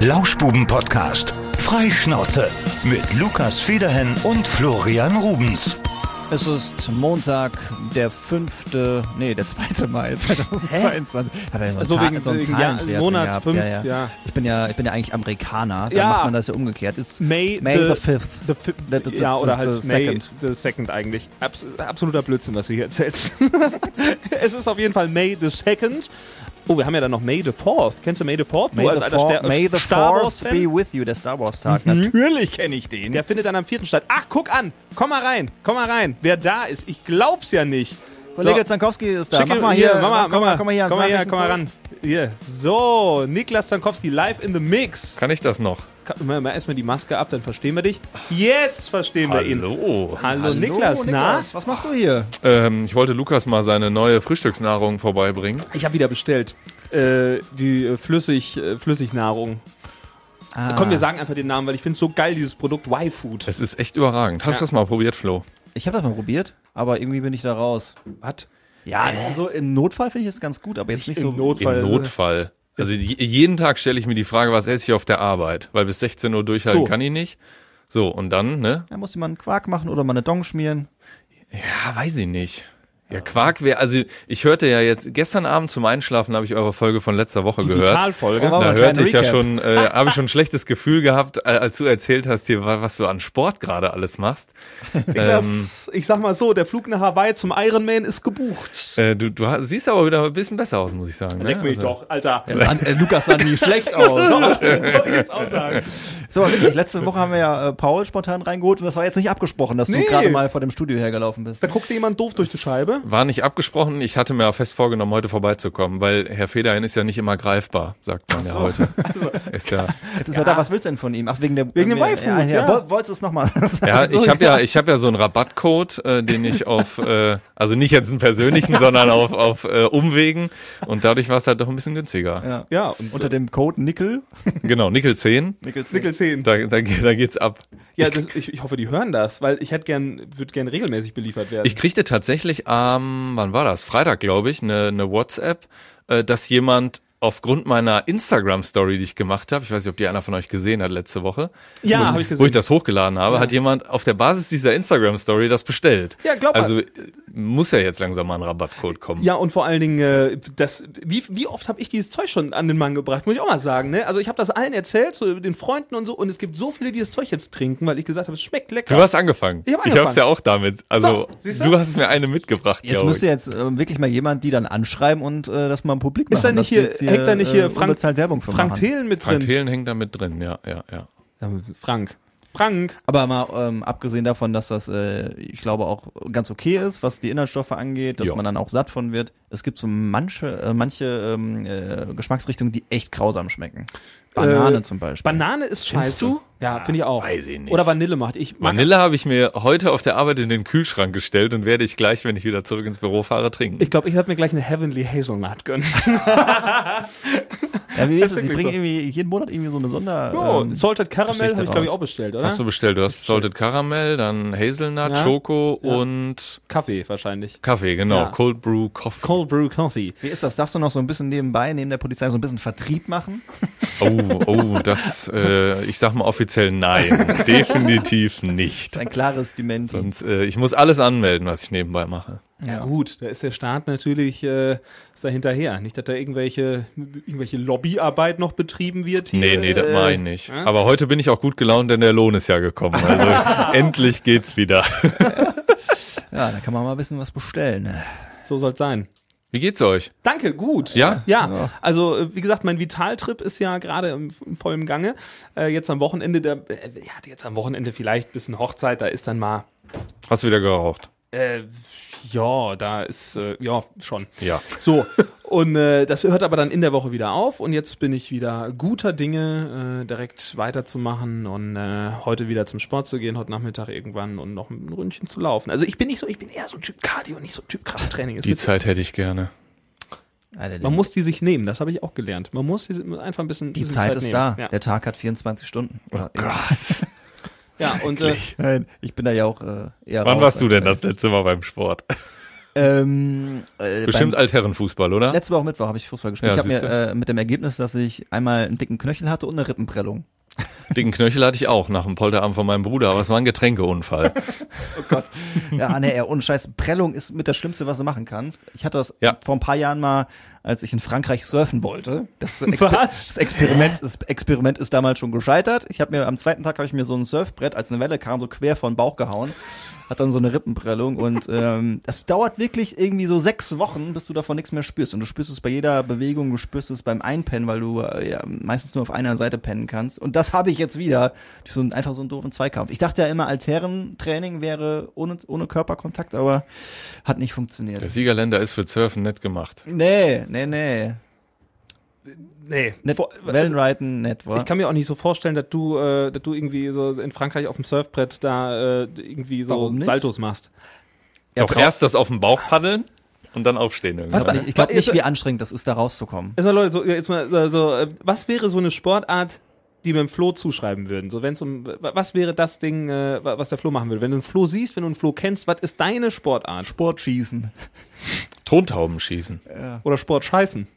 Lauschbuben-Podcast. Freischnauze mit Lukas Federhen und Florian Rubens. Es ist Montag, der 5., nee, der 2. Mai 2022. Hat er so, Also wegen- so einen wegen Jahr- Monat gehabt. fünf, ja, ja. ja. Ich bin ja, ich bin ja eigentlich Amerikaner, da Ja. macht man das ja umgekehrt. It's May, May the, 5th. the fi- The- the- ja, the- oder the halt May second. the second eigentlich. Abs absoluter Blödsinn, was du hier erzählst. es ist auf jeden Fall May the second. Oh, wir haben ja dann noch May the fourth. Kennst du May the fourth? May, du als alter May the Star 4th Wars Fan? be with you, der Star Wars Tag. Natürlich kenne ich den. Der findet dann am vierten statt. Ach, guck an. Komm mal rein. Komm mal rein. Wer da ist. Ich glaub's ja nicht. Kollege Zankowski ist da. Schick mach mal hier, mach mal, komm, mal, komm mal hier, komm mal, hier, komm mal ran. Hier. So, Niklas Zankowski live in the mix. Kann ich das noch? Kann- Mal, mal erstmal die Maske ab, dann verstehen wir dich. Jetzt verstehen wir ihn. Hallo. Hallo, Hallo, Niklas, na? Was machst du hier? Ähm, ich wollte Lukas mal seine neue Frühstücksnahrung vorbeibringen. Ich habe wieder bestellt. Äh, die äh, Flüssig, äh, Flüssignahrung. Ah. Komm, wir sagen einfach den Namen, weil ich finde es so geil, dieses Produkt Y-Food. Es ist echt überragend. Hast Ja. du das mal probiert, Flo? Ich habe das mal probiert, aber irgendwie bin ich da raus. Was? Ja, so im Notfall finde ich es ganz gut, aber jetzt nicht, Im so. Notfall. Im Notfall. Also je- jeden Tag stelle ich mir die Frage, was esse ich auf der Arbeit? Weil bis 16 Uhr durchhalten So. kann ich nicht. So, und dann, ne? Da muss jemand einen Quark machen oder mal eine Dong schmieren. Ja, weiß ich nicht. Ja, Quark wäre, also ich hörte ja jetzt, gestern Abend zum Einschlafen habe ich eure Folge von letzter Woche Die gehört. Vitalfolge. Oh. Da hörte ich ja Recap. schon, äh, habe ich schon ein schlechtes Gefühl gehabt, äh, als du erzählt hast hier, wa- was du an Sport gerade alles machst. Ähm, Niklas, ich sag mal so, der Flug nach Hawaii zum Ironman ist gebucht. Äh, du, du siehst aber wieder ein bisschen besser aus, muss ich sagen. Ne? Leck mich Also- doch, Alter. Ja, sah- äh, Lukas sah nie schlecht aus. Wollte ich jetzt auch sagen. So, witzig. Letzte Woche haben wir ja äh, Paul spontan reingeholt und das war jetzt nicht abgesprochen, dass Nee. du gerade mal vor dem Studio hergelaufen bist. Da guckte jemand doof durch die Scheibe. War nicht abgesprochen. Ich hatte mir auch fest vorgenommen, heute vorbeizukommen, weil Herr Federhin ist ja nicht immer greifbar, sagt man ja heute. Ist ja, Jetzt ist er da, was willst du denn von ihm? Ach, wegen der Wegen dem Y-Food, ja, ja. ja. Woll- Wolltest du es nochmal sagen? ja, ich habe ja, ich habe ja so einen Rabattcode, äh, den ich auf, äh, also nicht jetzt einen persönlichen, sondern auf auf äh, Umwegen und dadurch war es halt doch ein bisschen günstiger. Ja. Ja, und Unter dem Code Nickel. Genau, Nickel 10, Nickel. Nickel 10. da, da, da geht's ab. Ja, das, ich, ich hoffe, die hören das, weil ich hätte gern, würde gern regelmäßig beliefert werden. Ich kriegte tatsächlich am, wann war das? Freitag, glaube ich, eine, eine WhatsApp, äh, dass jemand aufgrund meiner Instagram-Story, die ich gemacht habe, ich weiß nicht, ob die einer von euch gesehen hat letzte Woche, ja, wo, habe ich gesehen. wo ich das hochgeladen habe, hat jemand auf der Basis dieser Instagram-Story das bestellt. Ja, glaub mal. Also äh, muss ja jetzt langsam mal ein Rabattcode kommen. Ja, und vor allen Dingen, äh, das, wie, wie oft habe ich dieses Zeug schon an den Mann gebracht, muss ich auch mal sagen. Ne? Also ich habe das allen erzählt, so den Freunden und so, und es gibt so viele, die das Zeug jetzt trinken, weil ich gesagt habe, es schmeckt lecker. Du hast angefangen. Ich hab Ich angefangen. hab's ja auch damit. Also So, du? du hast mir eine mitgebracht, Jetzt müsste jetzt äh, wirklich mal jemand die dann anschreiben und äh, das mal publik machen. ist da nicht hier, hängt da nicht hier äh, Frank, Werbung für Frank. Thelen mit Frank drin? Thelen hängt da mit drin, ja, ja. Ja, Frank. Frank. Aber mal ähm, abgesehen davon, dass das, äh, ich glaube, auch ganz okay ist, was die Inhaltsstoffe angeht, dass Ja. man dann auch satt von wird. Es gibt so manche, äh, manche ähm, äh, Geschmacksrichtungen, die echt grausam schmecken. Banane Äh, zum Beispiel. Banane ist Findest scheiße. du? Ja, finde ich auch. weiß ich nicht. Oder Vanille macht. Ich Vanille habe ich mir heute auf der Arbeit in den Kühlschrank gestellt und werde ich gleich, wenn ich wieder zurück ins Büro fahre, trinken. Ich glaube, ich werde mir gleich eine Heavenly Hazelnut gönnen. ja, wie ist es? Die bringen so. irgendwie jeden Monat irgendwie so eine Sonder. Jo, ähm, Salted Caramel habe ich, glaube ich, auch bestellt, oder? Hast du bestellt? Du hast Salted Caramel, dann Hazelnut, Ja. Schoko Ja. und Kaffee wahrscheinlich. Kaffee, genau. Ja. Cold Brew Coffee. Cold Brew Coffee. Wie ist das? Darfst du noch so ein bisschen nebenbei, neben der Polizei, so ein bisschen Vertrieb machen? Oh, oh, das, äh, ich sag mal offiziell nein. Definitiv nicht. Ein klares Dementi. Sonst, äh, ich muss alles anmelden, was ich nebenbei mache. Ja, gut, da ist der Staat natürlich äh, da hinterher. Nicht, dass da irgendwelche, irgendwelche Lobbyarbeit noch betrieben wird. Hier, Nee, nee, das äh, mache ich nicht. ja? Aber heute bin ich auch gut gelaunt, denn der Lohn ist ja gekommen. Also endlich geht's wieder. Ja, da kann man mal ein bisschen was bestellen. ne? So soll's sein. Wie geht's euch? Danke, gut. Ja? Ja, Ja. also äh, wie gesagt, mein Vitaltrip ist ja gerade im, im vollen Gange. Äh, jetzt am Wochenende, der, äh, ja, jetzt am Wochenende vielleicht bisschen Hochzeit, da ist dann mal, Hast du wieder geraucht? Äh, ja, da ist, äh, ja, schon. Ja. So, und äh, das hört aber dann in der Woche wieder auf und jetzt bin ich wieder guter Dinge, äh, direkt weiterzumachen und äh, heute wieder zum Sport zu gehen, heute Nachmittag irgendwann und noch ein Ründchen zu laufen. Also ich bin nicht so, ich bin eher so Typ Cardio, nicht so Typ Krafttraining. Es Die Zeit hätte ich gerne. Alter, Man muss die sich nehmen, das habe ich auch gelernt. Man muss die einfach ein bisschen die bisschen Zeit ist nehmen. da. Ja, Der Tag hat 24 Stunden. Oder ja und äh. Nein, ich bin da ja auch äh, eher Wann raus, warst du denn das letzte Mal beim Sport? Ähm, äh, Bestimmt beim- Altherrenfußball, oder? Letzte Woche Mittwoch habe ich Fußball gespielt. Ja, ich habe mir äh, mit dem Ergebnis, dass ich einmal einen dicken Knöchel hatte und eine Rippenprellung. Dicken Knöchel hatte ich auch nach dem Polterabend von meinem Bruder, aber es war ein Getränkeunfall. Oh Gott. ja, nee, ey, ohne Scheiß. Prellung ist mit das Schlimmste, was du machen kannst. Ich hatte das Ja. vor ein paar Jahren mal, als ich in Frankreich surfen wollte. Das, Exper Was? das Experiment, das Experiment ist damals schon gescheitert. Ich habe mir am zweiten Tag habe ich mir so ein Surfbrett, als eine Welle kam, so quer vor den Bauch gehauen. Hat dann so eine Rippenprellung und ähm, das dauert wirklich irgendwie so sechs Wochen, bis du davon nichts mehr spürst. Und du spürst es bei jeder Bewegung, du spürst es beim Einpennen, weil du äh, ja meistens nur auf einer Seite pennen kannst. Und das habe ich jetzt wieder durch so ein, einfach so einen doofen Zweikampf. Ich dachte ja immer, Altherrentraining wäre ohne, ohne Körperkontakt, aber hat nicht funktioniert. Der Siegerländer ist für Surfen nett gemacht. Nee, nee, nee. Nee. Net Vor- Wellenreiten, nett, wa? Ich kann mir auch nicht so vorstellen, dass du, äh, dass du irgendwie so in Frankreich auf dem Surfbrett da äh, irgendwie so nicht? Saltos machst. Ja, Doch erst das auf dem Bauch paddeln und dann aufstehen glaube nicht, ich glaub Jetzt- nicht, wie anstrengend das ist, da rauszukommen. Jetzt mal Leute, so, jetzt mal so, so äh, was wäre so eine Sportart, die wir dem Flo zuschreiben würden? So, wenn's um, wa- was wäre das Ding, äh, wa- was der Flo machen würde? Wenn du einen Flo siehst, wenn du einen Flo kennst, was ist deine Sportart? Sportschießen. Tontauben schießen. Oder Sport scheißen?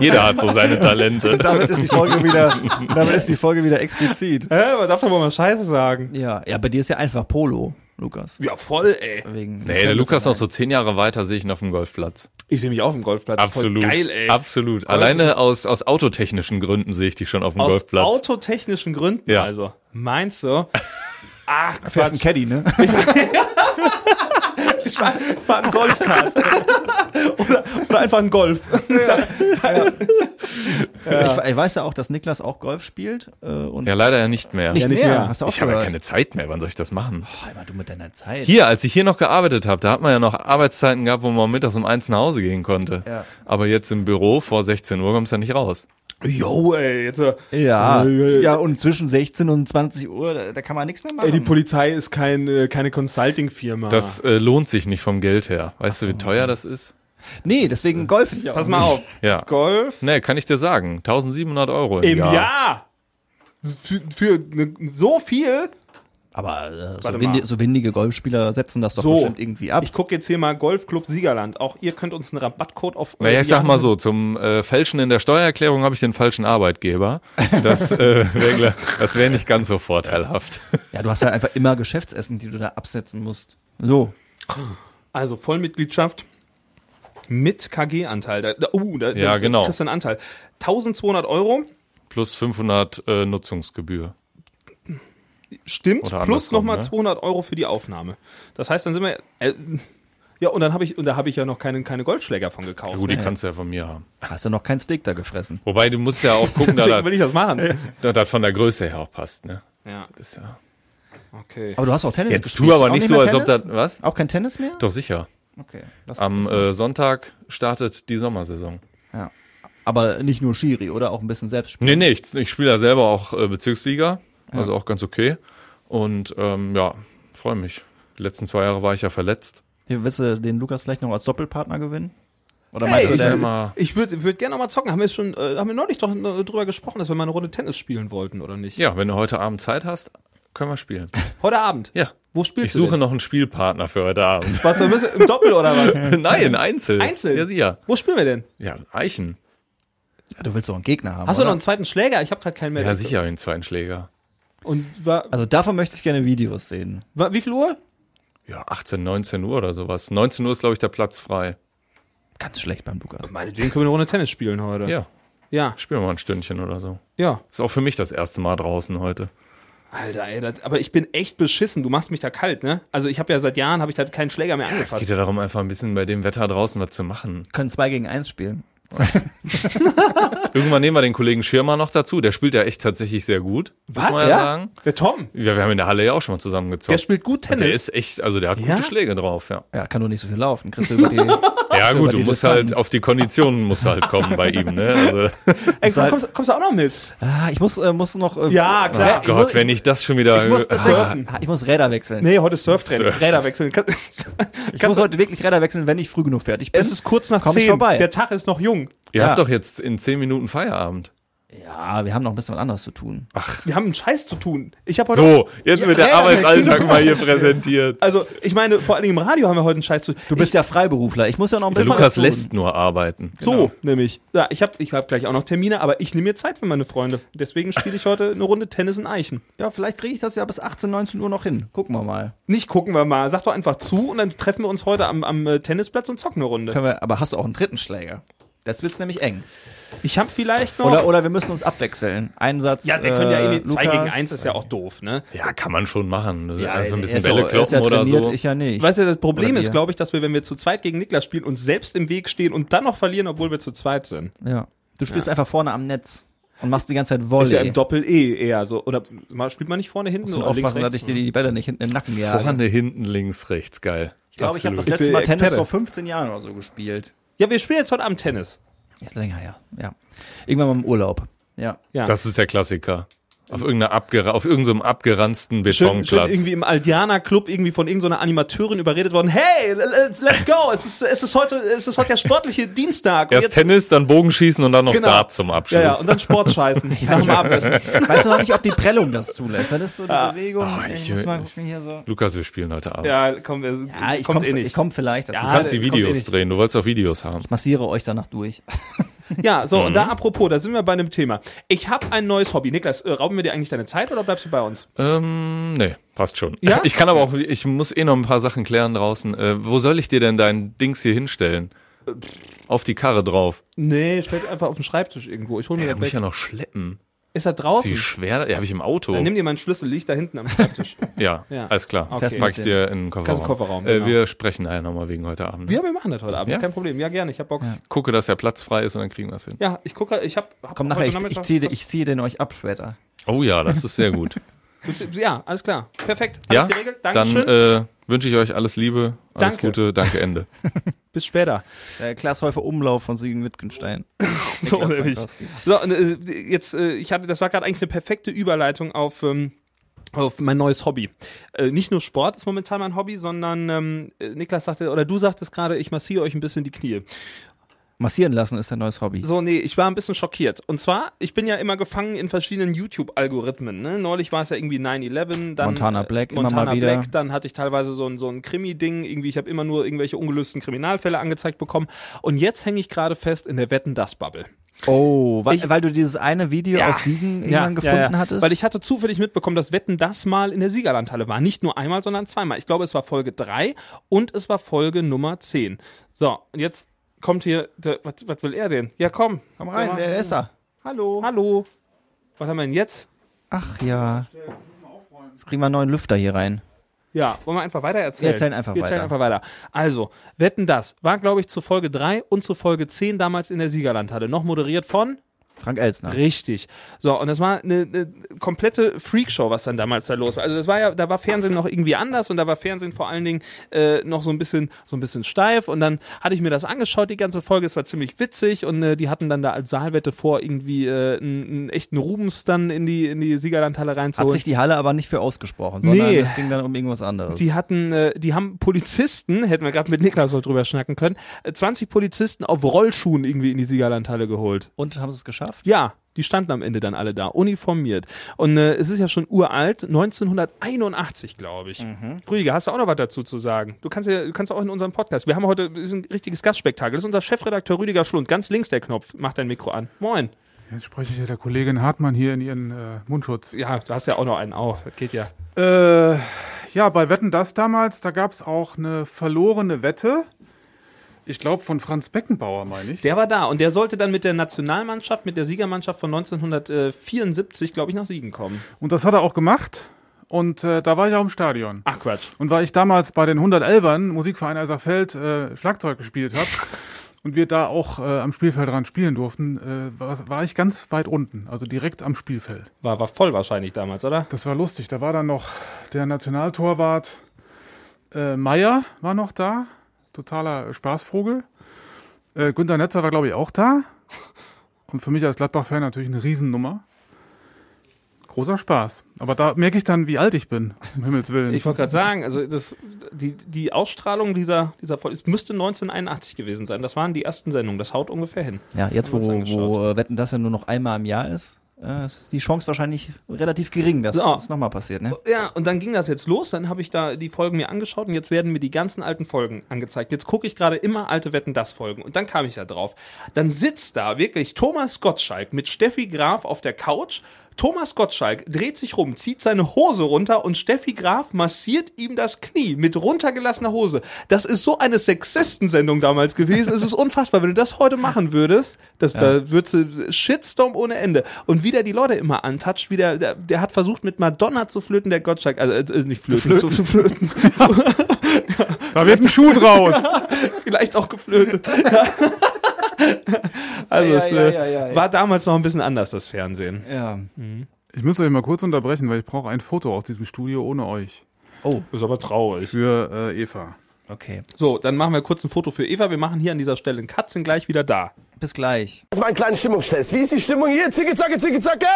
Jeder hat so seine Talente. Damit ist die Folge wieder, damit ist die Folge wieder explizit. Hä, man darf doch mal Scheiße sagen. Ja, ja, bei dir ist ja einfach Polo, Lukas. Ja, voll, ey. Wegen Nee, der Lukas noch so zehn Jahre weiter sehe ich ihn auf dem Golfplatz. Ich sehe mich auf dem Golfplatz. Absolut. Voll geil, ey. Absolut. Alleine aus, aus autotechnischen Gründen sehe ich dich schon auf dem Aus Golfplatz. autotechnischen Gründen, Ja. also. Meinst du? Ach, Fährst ein. Caddy, ne? Ich fahr, fahr einen Golfkart. oder, oder einfach einen Golf. Ich, ich weiß ja auch, dass Niklas auch Golf spielt. Äh, und Ja, leider ja nicht mehr. nicht, Ja, nicht mehr. mehr. Hast du auch ich habe ja gehört. keine Zeit mehr. Wann soll ich das machen? Oh, immer du mit deiner Zeit. Hier, als ich hier noch gearbeitet habe, da hat man ja noch Arbeitszeiten gehabt, wo man mittags um eins nach Hause gehen konnte. Ja. Aber jetzt im Büro vor 16 Uhr kommst du ja nicht raus. Jo, ey, jetzt, äh, Ja, Äh, ja, und zwischen 16 und 20 Uhr, da, da kann man nichts mehr machen. ey, die Polizei ist kein, äh, keine Consulting-Firma. Das äh, lohnt sich nicht vom Geld her. Weißt du, wie teuer das ist? nee, deswegen golf ich auch Pass mal nicht. auf. Ja. Golf Nee, kann ich dir sagen. 1700 Euro im, im Jahr. Jahr. Für, für ne, so viel? Aber äh, so, Warte windi mal. so windige Golfspieler setzen das doch So. bestimmt irgendwie ab. Ich gucke jetzt hier mal Golfclub Siegerland. Auch ihr könnt uns einen Rabattcode auf. Naja, ich sag mal so, zum äh, Fälschen in der Steuererklärung habe ich den falschen Arbeitgeber. Das äh, wäre das wär nicht ganz so vorteilhaft. Ja, du hast halt einfach immer Geschäftsessen, die du da absetzen musst. So. Also Vollmitgliedschaft mit KG-Anteil. Da, da, uh, da, Ja, da, genau. Kriegst du einen Anteil. 1200 Euro. Plus 500 äh, Nutzungsgebühr. Stimmt, Oder plus nochmal ne? 200 Euro für die Aufnahme. Das heißt, dann sind wir. Äh, ja, und dann habe ich, und da habe ich ja noch keine, keine Golfschläger von gekauft. Gut, die ne? kannst du ja von mir haben. Hast du noch kein Steak da gefressen? Wobei, du musst ja auch gucken, da Deswegen will das, ich das machen. da das von der Größe her auch passt. Ne? Ja, Ist ja okay. Aber du hast auch Tennis Jetzt gespielt. tu aber nicht so, als ob das. Was? Auch kein Tennis mehr? Doch sicher. Okay. Das, Am das, äh, Sonntag startet die Sommersaison. ja. Aber nicht nur Schiri, oder? Auch ein bisschen Selbstspiel. Nee, nee, ich, ich spiele ja selber auch äh, Bezirksliga, also auch ganz okay. Und ähm, ja, freue mich. Die letzten zwei Jahre war ich ja verletzt. Hier, willst du den Lukas vielleicht noch als Doppelpartner gewinnen? Oder Hey, meinst du, ich Ich würde würd gerne noch mal zocken. Haben wir schon, äh, haben wir neulich doch äh, drüber gesprochen, dass wir mal eine Runde Tennis spielen wollten, oder nicht? ja, wenn du heute Abend Zeit hast, können wir spielen. Heute Abend. Ja. Wo spielst Ich du? suche denn? noch einen Spielpartner für heute Abend. Was, im Doppel oder was? Nein, Einzel. Einzel? Ja, sicher. Wo spielen wir denn? Ja, Eichen. ja, du willst doch einen Gegner haben. Hast du oder? noch einen zweiten Schläger? Ich habe gerade keinen mehr. Ja, sicher, den zweiten Schläger. Und war, Also davon möchte ich gerne Videos sehen. war, wie viel Uhr? Ja, 18, 19 Uhr oder sowas. 19 Uhr ist, glaube ich, der Platz frei. Ganz schlecht beim Lukas. Meinetwegen können wir eine Runde Tennis spielen heute. Ja, Ja, spielen wir mal ein Stündchen oder so. ja. Ist auch für mich das erste Mal draußen heute. Alter, ey, das, aber ich bin echt beschissen. Du machst mich da kalt, ne? Also ich habe ja seit Jahren habe ich da keinen Schläger mehr Es angefasst. geht ja darum, einfach ein bisschen bei dem Wetter draußen was zu machen. Können zwei gegen eins spielen. Irgendwann nehmen wir den Kollegen Schirmer noch dazu. Der spielt ja echt tatsächlich sehr gut. Muss Was? man ja, Ja? sagen. Der Tom, Ja, wir haben in der Halle ja auch schon mal zusammen der spielt gut Und Tennis. der ist echt, also der hat Ja? gute Schläge drauf, ja. Ja, kann nur nicht so viel laufen. Kriegst du über die. Ja gut, über du musst Distanz. halt auf die Konditionen musst halt kommen bei ihm, ne? Also, Ey, halt- kommst, kommst du auch noch mit? ah, ich muss, äh, muss noch. Äh, Ja, klar. Ich Gott, muss- wenn ich das schon wieder. Ich muss, Surfen. ich muss Räder wechseln. Nee, heute Surftraining. Surfen. Räder wechseln. Kann- ich muss heute wirklich Räder wechseln, wenn ich früh genug fertig bin. Es ist kurz nach Komm ich zehn. vorbei. Der Tag ist noch jung. Ihr Ja. habt doch jetzt in 10 Minuten Feierabend. Ja, wir haben noch ein bisschen was anderes zu tun. Wir haben einen Scheiß zu tun. Ich habe heute So, jetzt wird der ja, Arbeitsalltag mal hier präsentiert. Also, ich meine, vor allem im Radio haben wir heute einen Scheiß zu. Du bist ja Freiberufler. Ich muss ja noch ein Der bisschen was Lukas tun. lässt nur arbeiten. So, nämlich. Ja, ich habe ich hab gleich auch noch Termine, aber ich nehme mir Zeit für meine Freunde. Deswegen spiele ich heute eine Runde Tennis in Eichen. Ja, vielleicht kriege ich das ja bis 18, 19 Uhr noch hin. Gucken wir mal. Nicht gucken wir mal. Sag doch einfach zu und dann treffen wir uns heute am, am äh, Tennisplatz und zocken eine Runde. Können wir, aber hast du auch einen dritten Schläger? Das wird's nämlich eng. Ich habe vielleicht noch. Oder, oder wir müssen uns abwechseln. Ein Satz. ja, wir können ja äh, eh nicht. Zwei gegen eins ist ja auch doof, ne? Ja, kann man schon machen. Also Ja, einfach ein bisschen ist Bälle so- ist kloppen ja oder trainiert, so. Ich ja nicht. Weißt du, das Problem Oder ist, glaube ich, dass wir, wenn wir zu zweit gegen Niklas spielen, uns selbst im Weg stehen und dann noch verlieren, obwohl wir zu zweit sind. Ja. Du spielst einfach vorne am Netz und machst die ganze Zeit Volley. Ist ja im Doppel-E eher so. Oder mal- spielt man nicht vorne, hinten du oder links, aufpassen, dass rechts? ich dir die Bälle nicht hinten im Nacken jage. Vorne, hinten, links, rechts, geil. Ich glaube, ich habe das letzte Mal Tennis vor 15 Jahren oder so gespielt. Ja, wir spielen jetzt heute Abend Tennis. Ist länger, ja. ja. Irgendwann mal im Urlaub. Ja. Ja. Das ist der Klassiker. Auf, irgendeiner abgera auf irgendeinem abgeranzten schön, Betonplatz. schön irgendwie im Aldiana Club irgendwie von irgendeiner Animateurin überredet worden. Hey, let's, go. Es ist, es ist heute, es ist heute der sportliche Dienstag. Erst jetzt- Tennis, dann Bogenschießen und dann noch Genau. Dart zum Abschluss. Ja, ja, und dann Sportscheißen. Abendessen. Weißt du noch nicht, ob die Prellung das zulässt? Das ist so die Bewegung. Oh, ich, ich- muss mal hier so. Lukas, wir spielen heute Abend. Ja, komm, es Ja, ich kommt komme eh nicht. ich komm vielleicht dazu. Ja, Du kannst die eh Videos nicht. drehen. Du wolltest auch Videos haben. Massiere euch danach durch. Ja, so, Mhm. und da apropos, da sind wir bei einem Thema. Ich habe ein neues Hobby. Niklas, äh, rauben wir dir eigentlich deine Zeit oder bleibst du bei uns? Ähm, nee, passt schon. Ja? Ich kann aber auch, ich muss eh noch ein paar Sachen klären draußen. Äh, wo soll ich dir denn dein Dings hier hinstellen? Auf die Karre drauf. Nee, stell einfach auf den Schreibtisch irgendwo. Ich hol mir Ja, das muss ich ja noch schleppen. Ist er Ist draußen? die schwer? Ja, habe ich im Auto. Dann nimm dir meinen Schlüssel, liegt da hinten am Schreibtisch. Ja, Ja. alles klar. Okay. Das pack ich dir in den Kofferraum. Kannst du Kofferraum, äh, genau. Wir sprechen nachher nochmal wegen heute Abend. ja, wir machen das heute Abend, Ja? ist kein Problem. Ja, gerne, ich hab Bock. Ja, Gucke, dass der Platz frei ist und dann kriegen wir das hin. ich gucke, ich hab, hab Komm nachher, ich, ich, ziehe, ich ziehe den euch ab später. Oh ja, das ist sehr gut. Ja, alles klar. Perfekt. Alles ja, geregelt. dann Dankeschön. äh, wünsche ich euch alles Liebe, alles Danke. Gute, danke, Ende. Bis später. Der Klaas Häufer Umlauf von Siegen Wittgenstein. So, nämlich. So, äh, jetzt, äh, ich hatte, das war gerade eigentlich eine perfekte Überleitung auf, ähm, auf mein neues Hobby. Äh, nicht nur Sport ist momentan mein Hobby, sondern ähm, äh, Niklas sagte, oder du sagtest gerade, ich massiere euch ein bisschen die Knie. Massieren lassen ist dein neues Hobby. So, nee, ich war ein bisschen schockiert. Und zwar, ich bin ja immer gefangen in verschiedenen YouTube-Algorithmen. Ne? Neulich war es ja irgendwie 9-11, dann Montana Black, äh, immer Montana mal wieder. Black, dann hatte ich teilweise so ein, so ein Krimi-Ding, irgendwie, ich habe immer nur irgendwelche ungelösten Kriminalfälle angezeigt bekommen. Und jetzt hänge ich gerade fest in der Wetten-Das-Bubble. Oh, weil, Ich- weil du dieses eine Video Ja. aus Siegen irgendwann gefunden hattest? Weil ich hatte zufällig mitbekommen, dass Wetten das mal in der Siegerlandhalle war. Nicht nur einmal, sondern zweimal. Ich glaube, es war Folge 3 und es war Folge Nummer 10. So, und jetzt kommt hier, was will er denn? Ja, komm. Komm rein, wer ist da? Hallo. Hallo. Was haben wir denn jetzt? Ach ja. Jetzt kriegen wir einen neuen Lüfter hier rein. Ja, wollen wir einfach weiter erzählen? Wir erzählen einfach wir erzählen weiter. einfach weiter. Also, Wetten das war, glaube ich, zu Folge 3 und zu Folge 10 damals in der Siegerlandhalle. Noch moderiert von Frank Elsner. Richtig. So, und das war eine, eine komplette Freakshow, was dann damals da los war. Also das war ja, da war Fernsehen noch irgendwie anders und da war Fernsehen vor allen Dingen äh, noch so ein bisschen, so ein bisschen steif. Und dann hatte ich mir das angeschaut, die ganze Folge, es war ziemlich witzig und äh, die hatten dann da als Saalwette vor, irgendwie äh, einen, einen echten Rubens dann in die, in die Siegerlandhalle Hat reinzuholen. sich die Halle aber nicht für ausgesprochen, sondern Nee. es ging dann um irgendwas anderes. Die hatten, äh, die haben Polizisten, hätten wir gerade mit Niklas heute drüber schnacken können, äh, 20 Polizisten auf Rollschuhen irgendwie in die Siegerlandhalle geholt. Und haben sie es geschafft? Ja, die standen am Ende dann alle da, uniformiert. Und äh, es ist ja schon uralt, 1981, glaube ich. Rüdiger, hast du auch noch was dazu zu sagen? Du kannst ja, du kannst auch in unserem Podcast. Wir haben heute ist ein richtiges Gastspektakel. Das ist unser Chefredakteur Rüdiger Schlund. Ganz links der Knopf. Mach dein Mikro an. Moin. Jetzt spreche ich ja der Kollegin Hartmann hier in ihren äh, Mundschutz. Ja, du hast ja auch noch einen auf. Das geht ja. Äh, ja, bei Wetten das damals, da gab es auch eine verlorene Wette. Ich glaube von Franz Beckenbauer, meine ich. Der war da und der sollte dann mit der Nationalmannschaft, mit der Siegermannschaft von 1974, glaube ich, nach Siegen kommen. Und das hat er auch gemacht. Und äh, da war ich auch im Stadion. Ach Quatsch. Und weil ich damals bei den 111ern, Musikverein Eiserfeld, äh, Schlagzeug gespielt habe und wir da auch äh, am Spielfeldrand spielen durften, äh, war, war ich ganz weit unten, also direkt am Spielfeld. War, war voll wahrscheinlich damals, oder? Das war lustig. Da war dann noch der Nationaltorwart äh, Meier war noch da. Totaler Spaßvogel. Äh, Günter Netzer war, glaube ich, auch da. Und für mich als Gladbach-Fan natürlich eine Riesennummer. Großer Spaß. Aber da merke ich dann, wie alt ich bin, um Himmels Willen. Ich wollte gerade sagen, also das, die, die Ausstrahlung dieser, dieser Folge, es müsste 1981 gewesen sein. Das waren die ersten Sendungen. Das haut ungefähr hin. Ja, jetzt wo, wo äh, Wetten, das ja nur noch einmal im Jahr ist, äh, ist die Chance wahrscheinlich relativ gering, dass So. es nochmal passiert, ne? Ja, und dann ging das jetzt los, dann habe ich da die Folgen mir angeschaut und jetzt werden mir die ganzen alten Folgen angezeigt. Jetzt gucke ich gerade immer alte Wetten das Folgen und dann kam ich da drauf. Dann sitzt da wirklich Thomas Gottschalk mit Steffi Graf auf der Couch. Thomas Gottschalk dreht sich rum, zieht seine Hose runter und Steffi Graf massiert ihm das Knie mit runtergelassener Hose. Das ist so eine Sexistensendung damals gewesen. es ist unfassbar. Wenn du das heute machen würdest, das, da würdest du Shitstorm ohne Ende. Und wie der die Leute immer antatscht, wie der, der, der hat versucht mit Madonna zu flöten, der Gottschalk, also äh, nicht flöten, zu flöten, da wird ein Schuh draus. vielleicht auch geflötet. also Ja, es ja, äh, ja, ja, ja. war damals noch ein bisschen anders, das Fernsehen. Ja. Ich muss euch mal kurz unterbrechen, weil ich brauche ein Foto aus diesem Studio ohne euch. Oh, Ist aber traurig. Für äh, Eva. okay. So, dann machen wir kurz ein Foto für Eva. Wir machen hier an dieser Stelle einen Cut, sind gleich wieder da. Bis gleich. Das ist mal ein kleiner Stimmungstest. Wie ist die Stimmung hier? Zicke, zacke, zicke, zacke?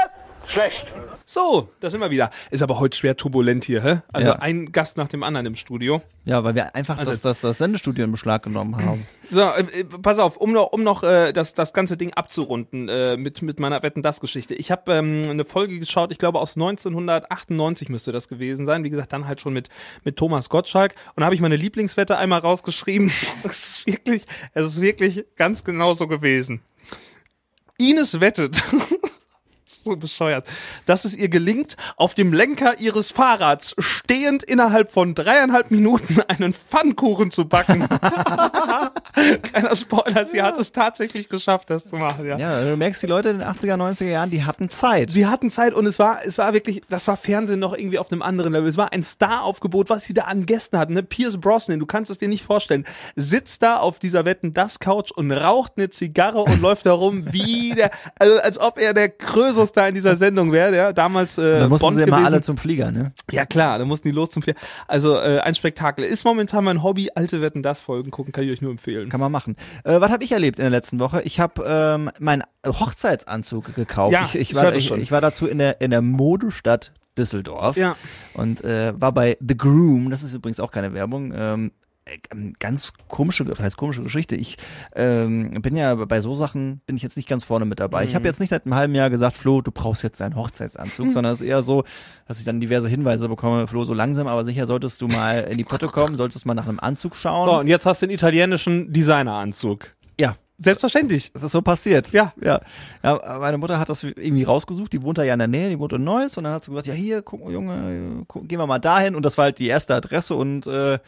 Schlecht. So, da sind wir wieder. Ist aber heute schwer turbulent hier, hä? Also Ja. ein Gast nach dem anderen im Studio. Ja, weil wir einfach Also- das, das, das Sendestudio in Beschlag genommen haben. So, äh, äh, pass auf, um noch, um noch äh, das, das ganze Ding abzurunden äh, mit, mit meiner Wetten das Geschichte. Ich habe ähm, eine Folge geschaut, ich glaube aus 1998 müsste das gewesen sein. Wie gesagt, dann halt schon mit, mit Thomas Gottschalk. Und da habe ich meine Lieblingswette einmal rausgeschrieben. es ist wirklich, es ist wirklich ganz genau so gewesen. Ines wettet. so bescheuert, dass es ihr gelingt, auf dem Lenker ihres Fahrrads stehend innerhalb von dreieinhalb Minuten einen Pfannkuchen zu backen. Kleiner Spoiler, sie hat es tatsächlich geschafft, das zu machen, ja. Ja, du merkst, die Leute in den 80er, 90er Jahren, die hatten Zeit. Sie hatten Zeit und es war, es war wirklich, das war Fernsehen noch irgendwie auf einem anderen Level. Es war ein Star-Aufgebot, was sie da an Gästen hatten. Ne? Pierce Brosnan, du kannst es dir nicht vorstellen, sitzt da auf dieser Wetten das Couch und raucht eine Zigarre und läuft da rum wie der, also als ob er der Krösus da in dieser Sendung wäre, der damals äh, da mussten Bond sie immer gewesen. alle zum Flieger, ne? Ja klar, da mussten die los zum Fliegen. Also äh, ein Spektakel. Ist momentan mein Hobby. Alte Wetten das Folgen gucken, kann ich euch nur empfehlen. Kann man machen. Äh, was habe ich erlebt in der letzten Woche? Ich habe ähm, meinen Hochzeitsanzug gekauft. Ja, ich, ich, war, ich, ich war dazu in der, in der Modestadt Düsseldorf Ja. und äh, war bei The Groom. Das ist übrigens auch keine Werbung. Ähm, äh, ganz komische, das heißt komische Geschichte. Ich ähm, bin ja bei so Sachen bin ich jetzt nicht ganz vorne mit dabei. Ich Mhm. habe jetzt nicht seit einem halben Jahr gesagt, Flo, du brauchst jetzt einen Hochzeitsanzug, sondern es ist eher so, dass ich dann diverse Hinweise bekomme, Flo, so langsam, aber sicher solltest du mal in die Pötte kommen, solltest mal nach einem Anzug schauen. So, und jetzt hast du den italienischen Designeranzug. ja, Selbstverständlich. das ist so passiert. Ja. ja. Ja, meine Mutter hat das irgendwie rausgesucht, die wohnt da ja in der Nähe, die wohnt in Neuss und dann hat sie gesagt, ja hier, guck Junge, guck, gehen wir mal dahin und das war halt die erste Adresse und äh,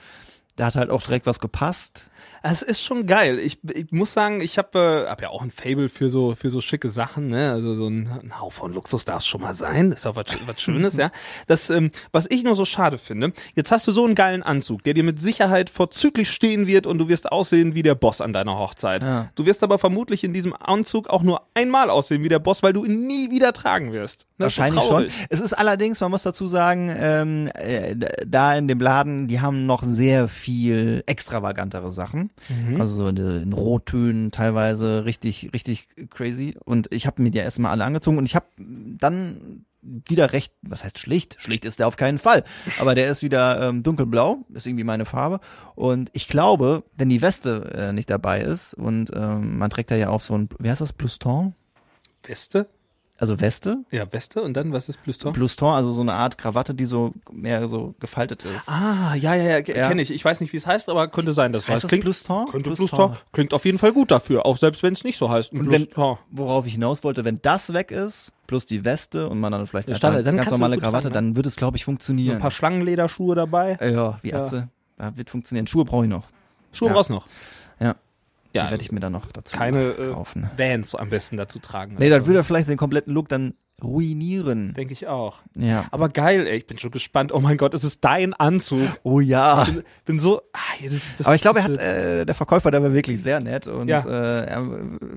da hat halt auch direkt was gepasst. Es ist schon geil. Ich, ich muss sagen, ich habe äh, hab ja auch ein Fable für so für so schicke Sachen, ne? Also so ein, ein Hauch von Luxus darf es schon mal sein. Das ist auch was, was Schönes, ja. Das, ähm, was ich nur so schade finde, jetzt hast du so einen geilen Anzug, der dir mit Sicherheit vorzüglich stehen wird und du wirst aussehen wie der Boss an deiner Hochzeit. Ja. Du wirst aber vermutlich in diesem Anzug auch nur einmal aussehen wie der Boss, weil du ihn nie wieder tragen wirst. Das ist so Wahrscheinlich schon. Es ist allerdings, man muss dazu sagen, ähm, äh, da in dem Laden, die haben noch sehr viel extravagantere Sachen. Mhm. Also so in, in Rottönen teilweise richtig, richtig crazy. Und ich habe mir die erstmal alle angezogen und ich habe dann wieder recht, was heißt schlicht? Schlicht ist der auf keinen Fall. Aber der ist wieder ähm, dunkelblau, ist irgendwie meine Farbe. Und ich glaube, wenn die Weste äh, nicht dabei ist und ähm, man trägt da ja auch so ein, wie heißt das, Pluston? Weste? Also Weste, Ja, Weste und dann, was ist Pluston? Pluston, also so eine Art Krawatte, die so mehr so gefaltet ist. Ah, ja, ja, ja, kenne ich. Ich weiß nicht, wie es heißt, aber könnte sein, dass es heißt heißt. das Klingt, Pluston? könnte. Pluston. Klingt auf jeden Fall gut dafür, auch selbst wenn es nicht so heißt. Und wenn-. Worauf ich hinaus wollte, wenn das weg ist, plus die Weste und man dann vielleicht Standard, dann ganz normale Krawatte, tragen, dann wird es, glaube ich, funktionieren. ein paar Schlangenlederschuhe dabei. Ja, wie Ja. Atze. Ja, wird funktionieren. Schuhe brauche ich noch. Schuhe Ja. raus noch. Ja. Ja, Die werde ich mir dann noch dazu keine äh, kaufen. Vans am besten dazu tragen. Nee, das Also, würde vielleicht den kompletten Look dann ruinieren. Denke ich auch. Ja. Aber geil, ey, ich bin schon gespannt. Oh mein Gott, es ist dein Anzug. Oh ja. Bin, bin so. Ah, das, das, Aber ich glaube, er hat, äh, der Verkäufer, der war wirklich sehr nett und Ja. äh, er hat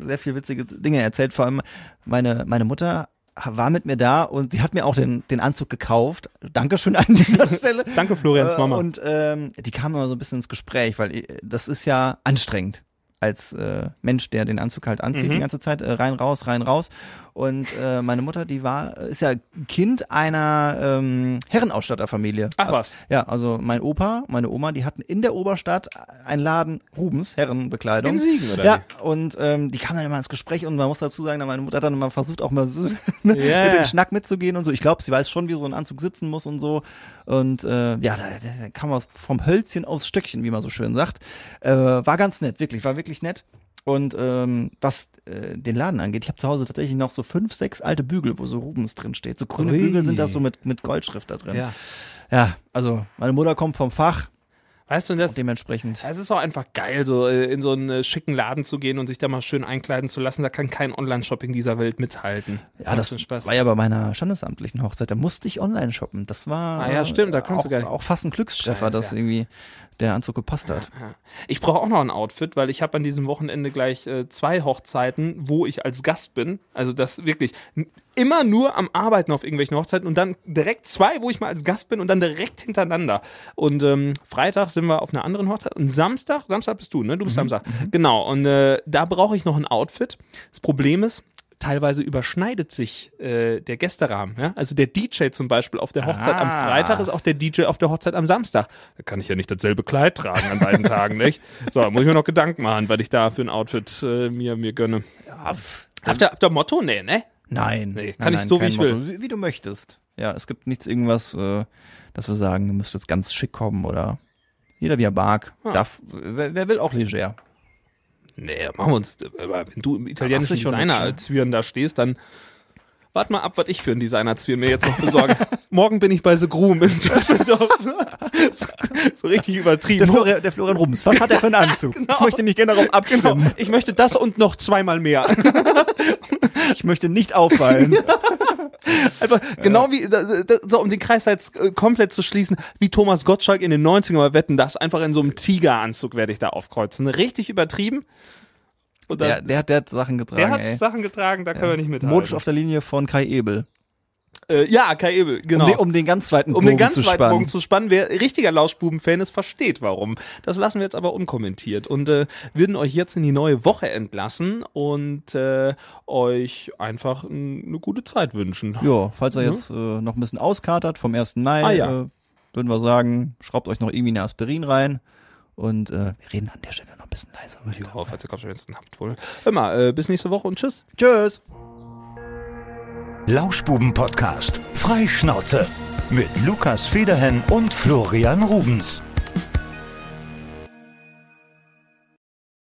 sehr viel witzige Dinge erzählt. Vor allem meine, meine Mutter war mit mir da und sie hat mir auch den, den Anzug gekauft. Dankeschön an dieser Stelle. Danke, Florenz, Äh, Mama. Und ähm, die kam immer so ein bisschen ins Gespräch, weil äh, das ist ja anstrengend. Als äh, Mensch, der den Anzug halt anzieht Mhm. die ganze Zeit, äh, rein, raus, rein, raus. Und äh, meine Mutter, die war, ist ja Kind einer ähm, Herrenausstatterfamilie. Ach was. Ja, also mein Opa, meine Oma, die hatten in der Oberstadt einen Laden Rubens, Herrenbekleidung. In Siegen, oder Ja, und ähm, die kamen dann immer ins Gespräch und man muss dazu sagen, meine Mutter hat dann immer versucht, auch mal so ne, Ja. mit den Schnack mitzugehen und so. Ich glaube, sie weiß schon, wie so ein Anzug sitzen muss und so. Und äh, ja, da, da kam was vom Hölzchen aufs Stöckchen, wie man so schön sagt. Äh, war ganz nett, wirklich, war wirklich nett. Und ähm, was äh, den Laden angeht, ich habe zu Hause tatsächlich noch so fünf, sechs alte Bügel, wo so Rubens drin steht. So grüne Ui. Bügel sind das so mit, mit Goldschrift da drin. Ja. Ja, also meine Mutter kommt vom Fach Weißt du, und das, und dementsprechend. es ist auch einfach geil, so äh, in so einen äh, schicken Laden zu gehen und sich da mal schön einkleiden zu lassen. Da kann kein Online-Shopping dieser Welt mithalten. Ja, das Spaß. war ja bei meiner standesamtlichen Hochzeit. Da musste ich online shoppen. Das war Ah ja, stimmt, da kannst auch, du gar nicht. auch fast ein Glückstreffer, Scheiße, dass ja. irgendwie der Anzug gepasst hat. Ja. Ich brauche auch noch ein Outfit, weil ich habe an diesem Wochenende gleich äh, zwei Hochzeiten, wo ich als Gast bin. Also das wirklich immer nur am Arbeiten auf irgendwelchen Hochzeiten und dann direkt zwei, wo ich mal als Gast bin und dann direkt hintereinander. Und ähm, Freitag sind wir auf einer anderen Hochzeit und Samstag, Samstag bist du, ne? Du bist Samstag. Genau. Und äh, da brauche ich noch ein Outfit. Das Problem ist, teilweise überschneidet sich äh, der Gästerahmen. Ja? Also der DJ zum Beispiel auf der Hochzeit am Ah. Freitag ist auch der DJ auf der Hochzeit am Samstag. Da kann ich ja nicht dasselbe Kleid tragen an beiden Tagen, nicht? So, da muss ich mir noch Gedanken machen, weil ich da für ein Outfit äh, mir, mir gönne. Habt ihr, habt ihr Motto? Nee, ne? Nein. Nee, nein, kann ich nein, so, wie ich will. Motto. Wie, wie du möchtest. Ja, es gibt nichts irgendwas, äh, dass wir sagen, du müsst jetzt ganz schick kommen oder jeder wie er mag. Ah. Darf, wer, wer will auch leger. Nee, machen wir uns. Aber wenn du im italienischen Ach, sicher Designer nicht, ja. als Zwirn da stehst, dann wart mal ab, was ich für einen Designer-Zwirn mir jetzt noch besorge. Morgen bin ich bei The Groom in Düsseldorf. so, so richtig Der, übertrieben. Florian, der Florian Rubens, was hat er für einen Anzug? Genau. Ich möchte mich gerne darauf abstimmen. Genau. Ich möchte das und noch zweimal mehr. Ich möchte nicht auffallen. Einfach genau wie, so um den Kreis jetzt äh, komplett zu schließen, wie Thomas Gottschalk in den 90ern mal wetten, das einfach in so einem Tigeranzug werde ich da aufkreuzen. Richtig übertrieben. Und Der, dann, der, hat- der hat Sachen getragen, der hat ey. Sachen getragen, da können wir nicht mithalten. Modisch auf der Linie von Kai Ebel. Äh, ja, Kai Ebel, genau. Um, den, um den ganz zweiten um Bogen den ganz zu weiten spannen. Bogen zu spannen. Wer richtiger Lauschbuben-Fan ist, versteht warum. Das lassen wir jetzt aber unkommentiert und äh, würden euch jetzt in die neue Woche entlassen und äh, euch einfach eine gute Zeit wünschen. Ja, falls er jetzt äh, noch ein bisschen auskatert vom 1. Mai, Ah, ja. äh, würden wir sagen, schraubt euch noch irgendwie eine Aspirin rein. Und äh, wir reden an der Stelle noch ein bisschen leiser. Ja, falls ihr Kopfschmerzen habt wohl. Mal, äh, bis nächste Woche und tschüss. Tschüss. Lauschbuben-Podcast. Freischnauze. Mit Lukas Federhen und Florian Rubens.